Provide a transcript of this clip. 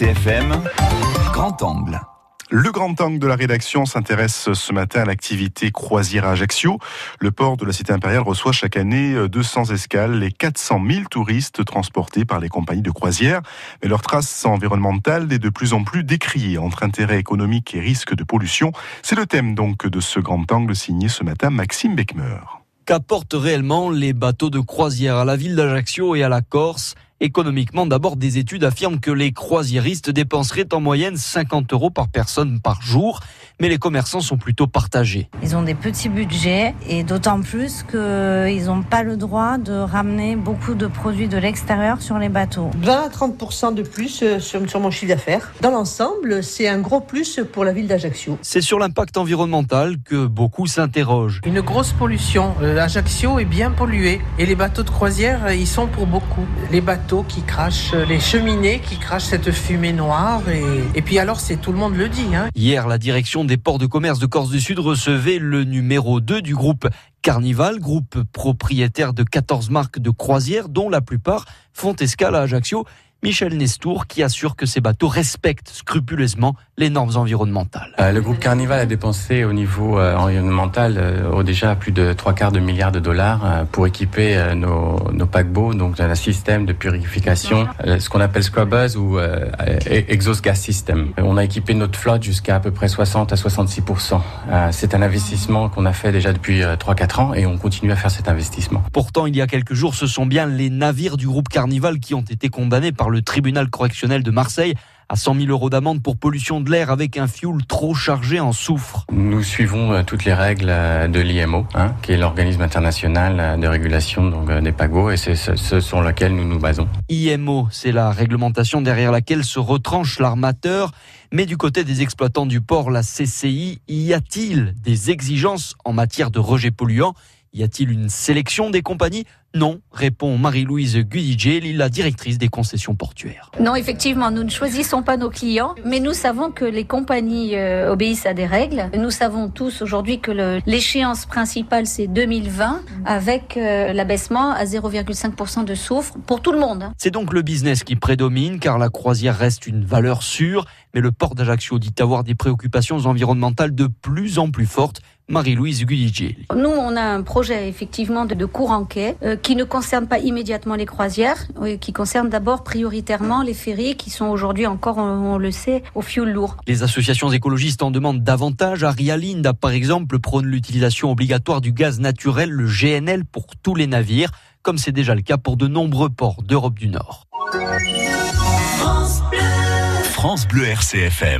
RCFM, grand angle. Le grand angle de la rédaction s'intéresse ce matin à l'activité croisière à Ajaccio. Le port de la Cité impériale reçoit chaque année 200 escales et 400 000 touristes transportés par les compagnies de croisière. Mais leur trace environnementale est de plus en plus décriée entre intérêt économique et risque de pollution. C'est le thème donc de ce grand angle signé ce matin Maxime Beckmer. Qu'apportent réellement les bateaux de croisière à la ville d'Ajaccio et à la Corse? Économiquement, d'abord, des études affirment que les croisiéristes dépenseraient en moyenne 50 euros par personne par jour, mais les commerçants sont plutôt partagés. Ils ont des petits budgets et d'autant plus qu'ils n'ont pas le droit de ramener beaucoup de produits de l'extérieur sur les bateaux. 20 à 30% de plus euh, sur, sur mon chiffre d'affaires. Dans l'ensemble, c'est un gros plus pour la ville d'Ajaccio. C'est sur l'impact environnemental que beaucoup s'interrogent. Une grosse pollution. Euh, Ajaccio est bien pollué et les bateaux de croisière, ils sont pour beaucoup. Les bateaux qui crachent, les cheminées qui crachent cette fumée noire. Et, et puis alors, c'est tout le monde le dit. Hein. Hier, la direction des ports de commerce de Corse du Sud recevait le numéro 2 du groupe Carnival, groupe propriétaire de 14 marques de croisière, dont la plupart font escale à Ajaccio. Michel Nestour qui assure que ces bateaux respectent scrupuleusement les normes environnementales. Euh, le groupe Carnival a dépensé au niveau euh, environnemental euh, déjà plus de trois quarts de milliards de dollars pour équiper nos, nos, paquebots, donc un système de purification, ce qu'on appelle scrubbers ou e-, exhaust gas system. On a équipé notre flotte jusqu'à à peu près 60 à 66% C'est un investissement qu'on a fait déjà depuis 3-4 ans et on continue à faire cet investissement. Pourtant, il y a quelques jours, ce sont bien les navires du groupe Carnival qui ont été condamnés par le tribunal correctionnel de Marseille à 100 000 euros d'amende pour pollution de l'air avec un fioul trop chargé en soufre. Nous suivons euh, toutes les règles euh, de l'IMO, hein, qui est l'organisme international euh, de régulation donc, des paquebots, et c'est ce sur lequel nous nous basons. IMO, c'est la réglementation derrière laquelle se retranche l'armateur. Mais du côté des exploitants du port, la CCI, y a-t-il des exigences en matière de rejet polluant? Y a-t-il une sélection des compagnies? Non, répond Marie-Louise Guidijeli, la directrice des concessions portuaires. Non, effectivement, nous ne choisissons pas nos clients, mais nous savons que les compagnies euh, obéissent à des règles. Nous savons tous aujourd'hui que l'échéance principale, c'est 2020, avec euh, l'abaissement à 0,5% de soufre pour tout le monde. Hein. C'est donc le business qui prédomine, car la croisière reste une valeur sûre, mais le port d'Ajaccio dit avoir des préoccupations environnementales de plus en plus fortes Marie-Louise Guidijeli. Nous, on a un projet effectivement de, de cours en quai euh, qui ne concerne pas immédiatement les croisières, qui concerne d'abord prioritairement les ferries qui sont aujourd'hui encore, on, on, le sait, au fioul lourd. Les associations écologistes en demandent davantage. Arialinda, par exemple, prône l'utilisation obligatoire du gaz naturel, le GNL, pour tous les navires, comme c'est déjà le cas pour de nombreux ports d'Europe du Nord. France Bleu, France Bleu RCFM.